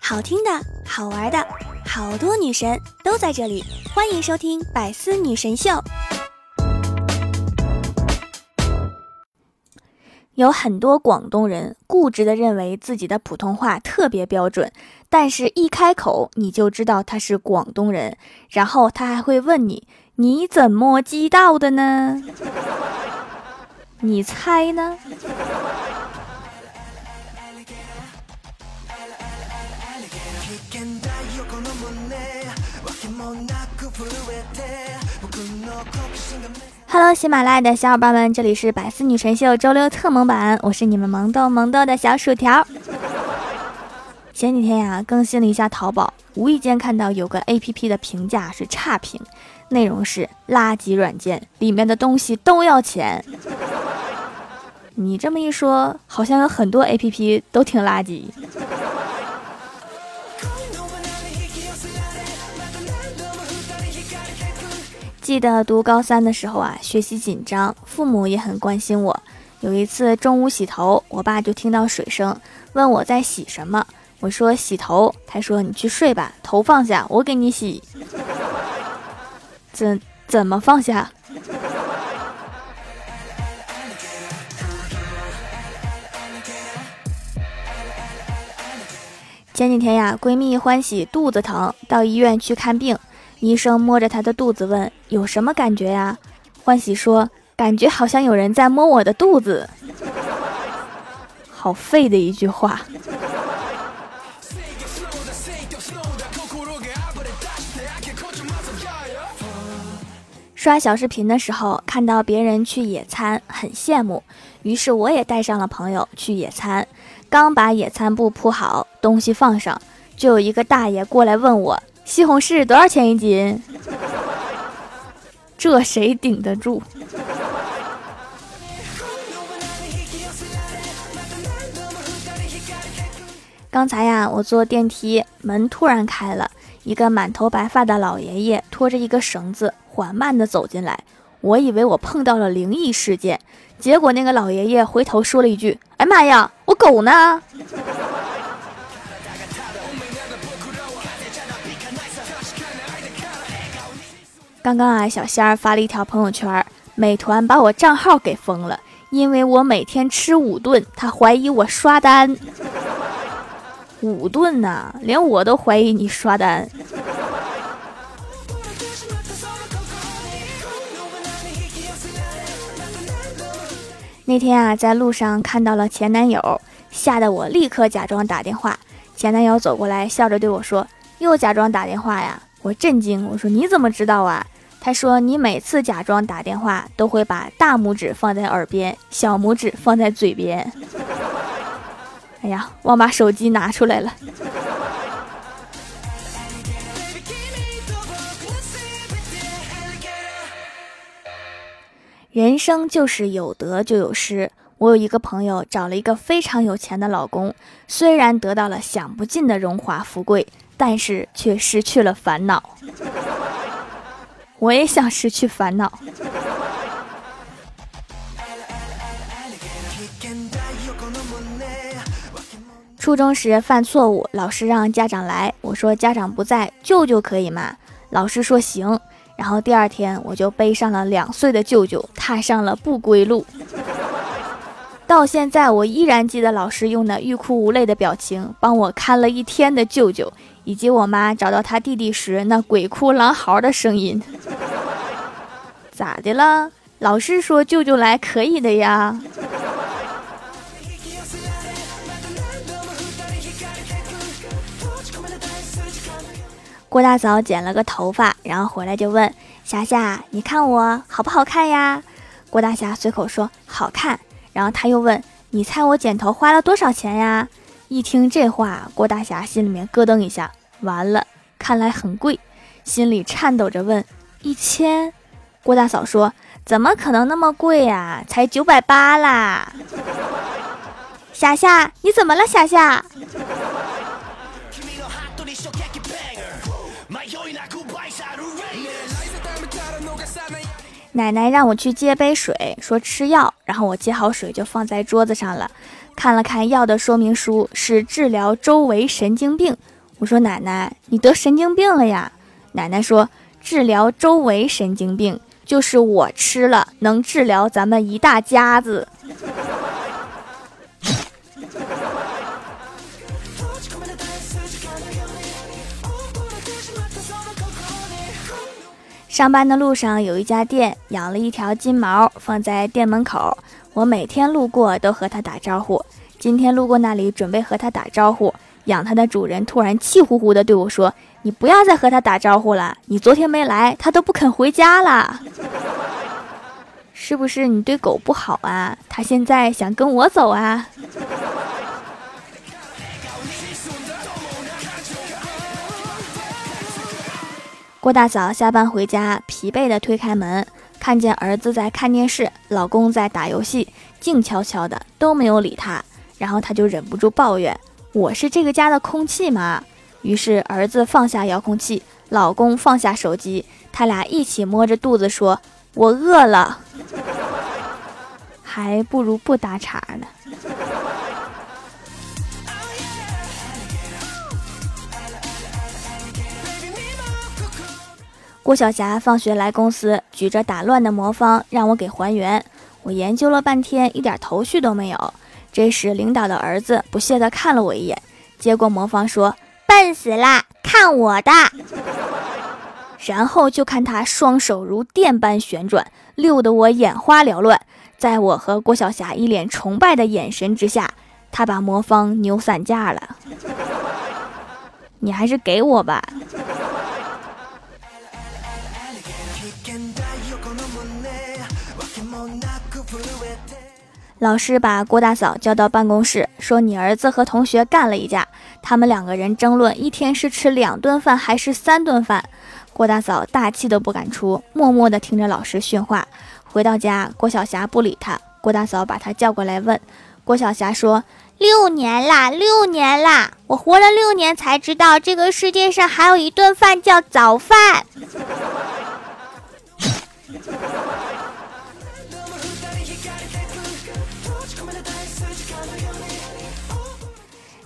好听的，好玩的，好多女神都在这里，欢迎收听《百思女神秀》。有很多广东人固执的认为自己的普通话特别标准，但是一开口你就知道他是广东人，然后他还会问你：“你怎么知道的呢？你猜呢？”Hello，喜马拉雅的小伙伴们，这里是百思女神秀周六特萌版，我是你们萌豆萌豆的小薯条。前几天呀，更新了一下淘宝，无意间看到有个 APP 的评价是差评，内容是垃圾软件，里面的东西都要钱。你这么一说，好像有很多 APP 都挺垃圾。记得读高三的时候啊，学习紧张，父母也很关心我。有一次中午洗头，我爸就听到水声，问我在洗什么。我说洗头，他说你去睡吧，头放下，我给你洗。怎怎么放下？前几天呀，闺蜜欢喜肚子疼，到医院去看病。医生摸着她的肚子问：“有什么感觉呀？”欢喜说：“感觉好像有人在摸我的肚子。”好废的一句话。刷小视频的时候，看到别人去野餐，很羡慕，于是我也带上了朋友去野餐。刚把野餐布铺好，东西放上，就有一个大爷过来问我。西红柿多少钱一斤？这谁顶得住？刚才呀，我坐电梯，门突然开了，一个满头白发的老爷爷拖着一个绳子，缓慢的走进来。我以为我碰到了灵异事件，结果那个老爷爷回头说了一句：“哎妈呀，我狗呢？”刚刚啊，小仙儿发了一条朋友圈，美团把我账号给封了，因为我每天吃五顿，他怀疑我刷单。五顿呐，连我都怀疑你刷单。那天啊，在路上看到了前男友，吓得我立刻假装打电话。前男友走过来，笑着对我说：“又假装打电话呀？”我震惊，我说：“你怎么知道啊？”他说：“你每次假装打电话，都会把大拇指放在耳边，小拇指放在嘴边。”哎呀，忘把手机拿出来了。人生就是有得就有失。我有一个朋友找了一个非常有钱的老公，虽然得到了享不尽的荣华富贵，但是却失去了烦恼。我也想失去烦恼。初中时犯错误，老师让家长来，我说家长不在，舅舅可以吗？老师说行。然后第二天我就背上了两岁的舅舅，踏上了不归路。到现在我依然记得老师用那欲哭无泪的表情，帮我看了一天的舅舅。以及我妈找到他弟弟时那鬼哭狼嚎的声音，咋的了？老师说舅舅来可以的呀。郭大嫂剪了个头发，然后回来就问霞霞：“你看我好不好看呀？”郭大侠随口说：“好看。”然后他又问：“你猜我剪头花了多少钱呀？”一听这话，郭大侠心里面咯噔一下，完了，看来很贵，心里颤抖着问：“一千？”郭大嫂说：“怎么可能那么贵呀？才九百八啦！”霞霞，你怎么了，霞霞？奶奶让我去接杯水，说吃药，然后我接好水就放在桌子上了。看了看药的说明书，是治疗周围神经病。我说：“奶奶，你得神经病了呀？”奶奶说：“治疗周围神经病，就是我吃了能治疗咱们一大家子。”上班的路上有一家店养了一条金毛，放在店门口。我每天路过都和它打招呼。今天路过那里，准备和它打招呼，养它的主人突然气呼呼地对我说：“你不要再和它打招呼了，你昨天没来，它都不肯回家了。是不是你对狗不好啊？它现在想跟我走啊？”郭大嫂下班回家，疲惫地推开门，看见儿子在看电视，老公在打游戏，静悄悄的都没有理他。然后她就忍不住抱怨：“我是这个家的空气吗？”于是儿子放下遥控器，老公放下手机，他俩一起摸着肚子说：“我饿了。”还不如不搭茬呢。郭晓霞放学来公司，举着打乱的魔方让我给还原。我研究了半天，一点头绪都没有。这时，领导的儿子不屑地看了我一眼，接过魔方说：“笨死啦，看我的！”然后就看他双手如电般旋转，溜得我眼花缭乱。在我和郭晓霞一脸崇拜的眼神之下，他把魔方扭散架了。你还是给我吧。老师把郭大嫂叫到办公室，说：“你儿子和同学干了一架，他们两个人争论一天是吃两顿饭还是三顿饭。”郭大嫂大气都不敢出，默默地听着老师训话。回到家，郭晓霞不理他，郭大嫂把他叫过来问。郭晓霞说：“六年啦，六年啦，我活了六年才知道这个世界上还有一顿饭叫早饭。”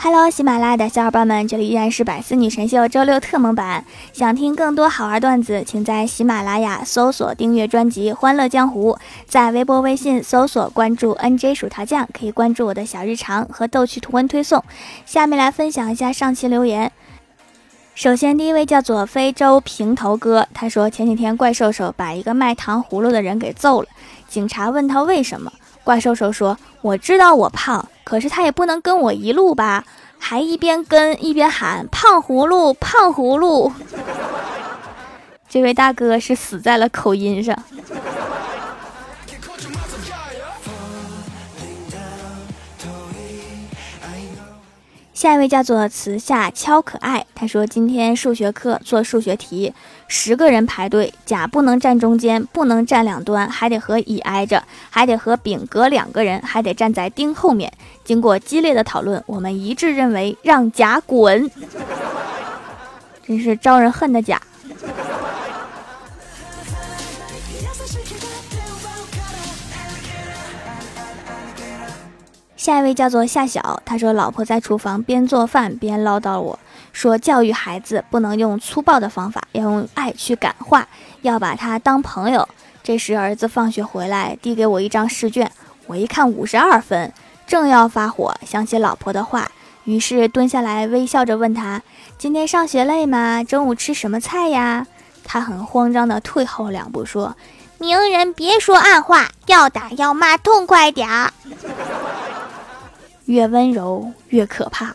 Hello，喜马拉雅的小伙伴们，这里依然是百思女神秀周六特蒙版。想听更多好玩段子，请在喜马拉雅搜索订阅专辑《欢乐江湖》，在微博、微信搜索关注 NJ 薯条酱，可以关注我的小日常和逗趣图文推送。下面来分享一下上期留言。首先，第一位叫做非洲平头哥，他说前几天怪兽兽把一个卖糖葫芦的人给揍了，警察问他为什么。怪兽兽说：“我知道我胖，可是他也不能跟我一路吧？还一边跟一边喊‘胖葫芦，胖葫芦’。”这位大哥是死在了口音上。下一位叫做慈夏敲可爱，他说今天数学课做数学题，十个人排队，甲不能站中间，不能站两端，还得和乙挨着，还得和丙隔两个人，还得站在丁后面。经过激烈的讨论，我们一致认为让甲滚，真是招人恨的甲。下一位叫做夏晓，他说：“老婆在厨房边做饭边唠叨我说，教育孩子不能用粗暴的方法，要用爱去感化，要把他当朋友。”这时儿子放学回来，递给我一张试卷，我一看五十二分，正要发火，想起老婆的话，于是蹲下来微笑着问他：“今天上学累吗？中午吃什么菜呀？”他很慌张地退后两步说：“明人别说暗话，要打要骂痛快点儿。”越温柔越可怕。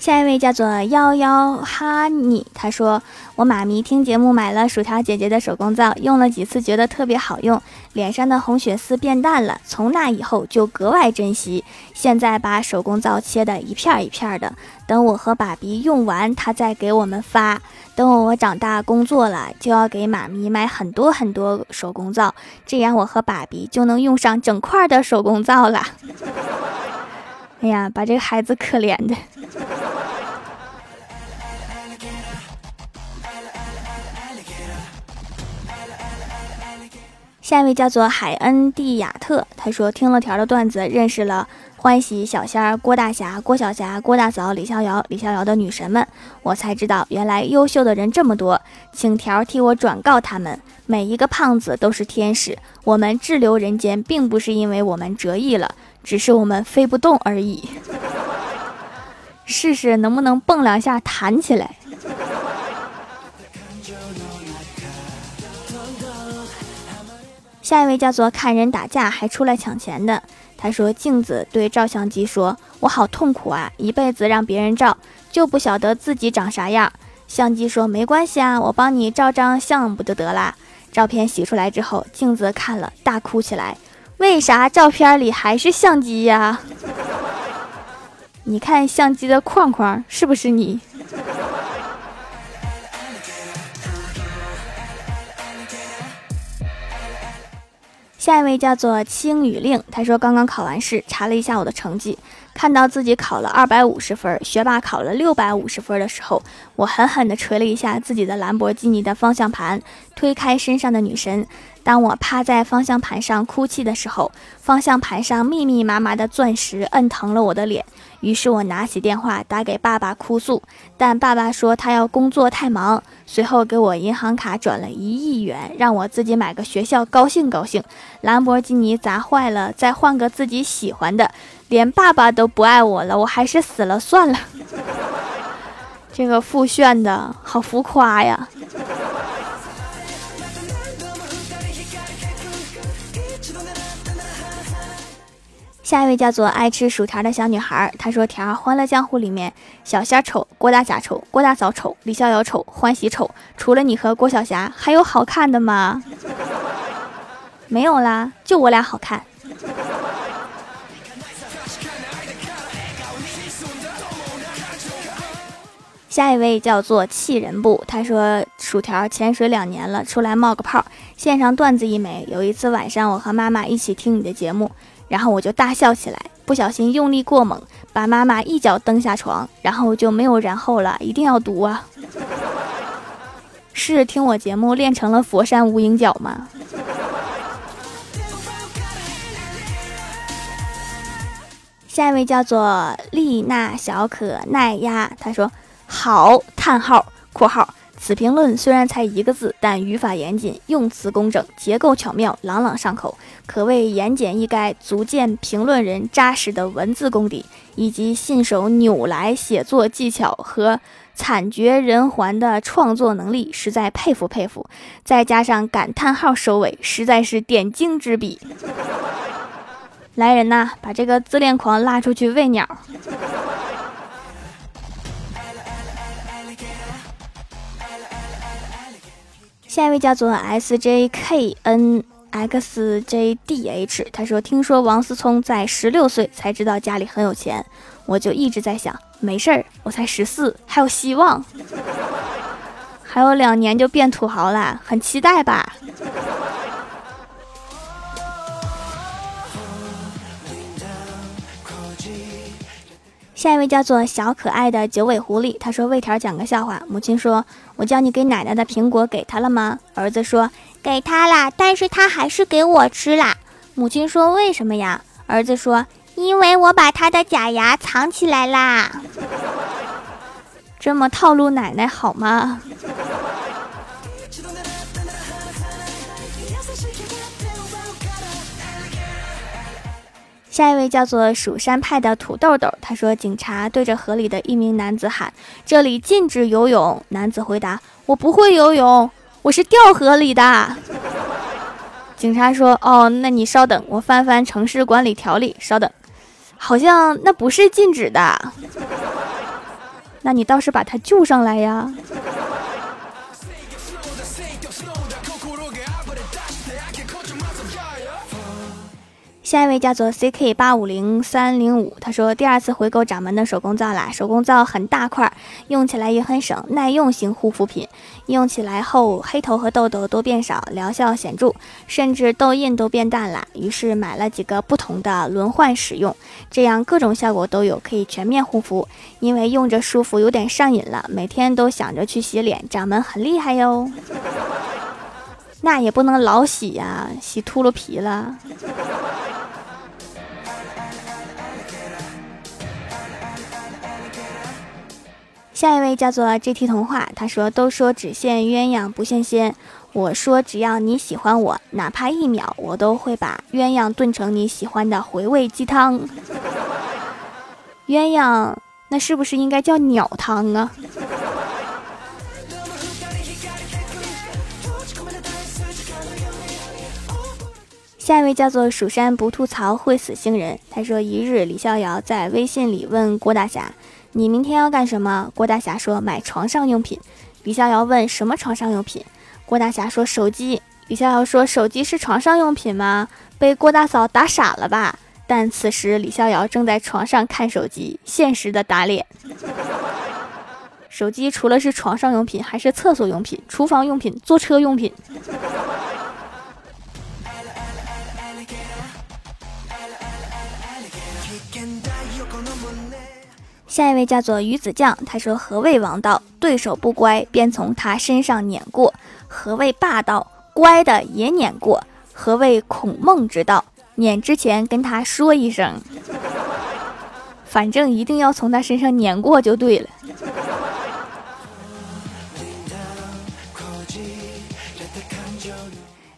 下一位叫做幺幺哈尼，他说：“我妈咪听节目买了薯条姐姐的手工皂，用了几次觉得特别好用，脸上的红血丝变淡了。从那以后就格外珍惜，现在把手工皂切的一片一片的，等我和爸比用完，他再给我们发。等我长大工作了，就要给妈咪买很多很多手工皂，这样我和爸比就能用上整块的手工皂了。哎呀，把这个孩子可怜的。”下一位叫做海恩蒂亚特，他说听了条的段子，认识了欢喜、小仙儿、郭大侠、郭小侠、郭大嫂、李逍遥、李逍遥的女神们，我才知道原来优秀的人这么多，请条替我转告他们，每一个胖子都是天使，我们滞留人间，并不是因为我们折翼了，只是我们飞不动而已。试试能不能蹦两下弹起来。下一位叫做看人打架还出来抢钱的，他说：“镜子对照相机说，我好痛苦啊，一辈子让别人照，就不晓得自己长啥样。”相机说：“没关系啊，我帮你照张相不就得啦？”照片洗出来之后，镜子看了大哭起来：“为啥照片里还是相机呀？你看相机的框框是不是你？”下一位叫做青雨令，他说刚刚考完试，查了一下我的成绩，看到自己考了二百五十分，学霸考了六百五十分的时候，我狠狠地捶了一下自己的兰博基尼的方向盘，推开身上的女神。当我趴在方向盘上哭泣的时候，方向盘上密密麻麻的钻石摁疼了我的脸。于是我拿起电话打给爸爸哭诉，但爸爸说他要工作太忙。随后给我银行卡转了一亿元，让我自己买个学校，高兴高兴。兰博基尼砸坏了，再换个自己喜欢的。连爸爸都不爱我了，我还是死了算了。这个复炫的好浮夸呀！下一位叫做爱吃薯条的小女孩，她说：“条欢乐江湖里面，小仙丑，郭大侠丑，郭大嫂丑，李逍遥丑，欢喜丑，除了你和郭晓霞，还有好看的吗？没有啦，就我俩好看。”下一位叫做气人不，他说：“薯条潜水两年了，出来冒个泡，献上段子一枚。有一次晚上，我和妈妈一起听你的节目。”然后我就大笑起来，不小心用力过猛，把妈妈一脚蹬下床，然后就没有然后了。一定要读啊！是听我节目练成了佛山无影脚吗？下一位叫做丽娜小可奈呀，他说好叹号括号。此评论虽然才一个字，但语法严谨，用词工整，结构巧妙，朗朗上口，可谓言简意赅，足见评论人扎实的文字功底，以及信手扭来写作技巧和惨绝人寰的创作能力，实在佩服佩服。再加上感叹号收尾，实在是点睛之笔。来人呐，把这个自恋狂拉出去喂鸟。下一位叫做 S J K N X J D H，他说：“听说王思聪在十六岁才知道家里很有钱，我就一直在想，没事儿，我才十四，还有希望，还有两年就变土豪了，很期待吧。”下一位叫做小可爱的九尾狐狸，他说：“魏条讲个笑话。”母亲说：“我叫你给奶奶的苹果给他了吗？”儿子说：“给他了，但是他还是给我吃啦。”母亲说：“为什么呀？”儿子说：“因为我把他的假牙藏起来啦。”这么套路奶奶好吗？下一位叫做蜀山派的土豆豆，他说：“警察对着河里的一名男子喊，这里禁止游泳。”男子回答：“我不会游泳，我是掉河里的。” 警察说：“哦，那你稍等，我翻翻城市管理条例。稍等，好像那不是禁止的。那你倒是把他救上来呀。”下一位叫做 C K 八五零三零五，他说第二次回购掌门的手工皂啦，手工皂很大块，用起来也很省，耐用型护肤品，用起来后黑头和痘痘都变少，疗效显著，甚至痘印都变淡了。于是买了几个不同的轮换使用，这样各种效果都有，可以全面护肤。因为用着舒服，有点上瘾了，每天都想着去洗脸。掌门很厉害哟。那也不能老洗呀，洗秃噜皮了。下一位叫做 GT 童话，他说：“都说只羡鸳鸯不羡仙，我说只要你喜欢我，哪怕一秒，我都会把鸳鸯炖成你喜欢的回味鸡汤。鸳鸯，那是不是应该叫鸟汤啊？”下一位叫做蜀山不吐槽会死星人，他说：“一日，李逍遥在微信里问郭大侠。”你明天要干什么？郭大侠说买床上用品。李逍遥问什么床上用品？郭大侠说手机。李逍遥说手机是床上用品吗？被郭大嫂打傻了吧？但此时李逍遥正在床上看手机，现实的打脸。手机除了是床上用品，还是厕所用品、厨房用品、坐车用品。下一位叫做鱼子酱，他说：“何谓王道？对手不乖，便从他身上碾过；何谓霸道？乖的也碾过。何谓孔孟之道？碾之前跟他说一声，反正一定要从他身上碾过就对了。”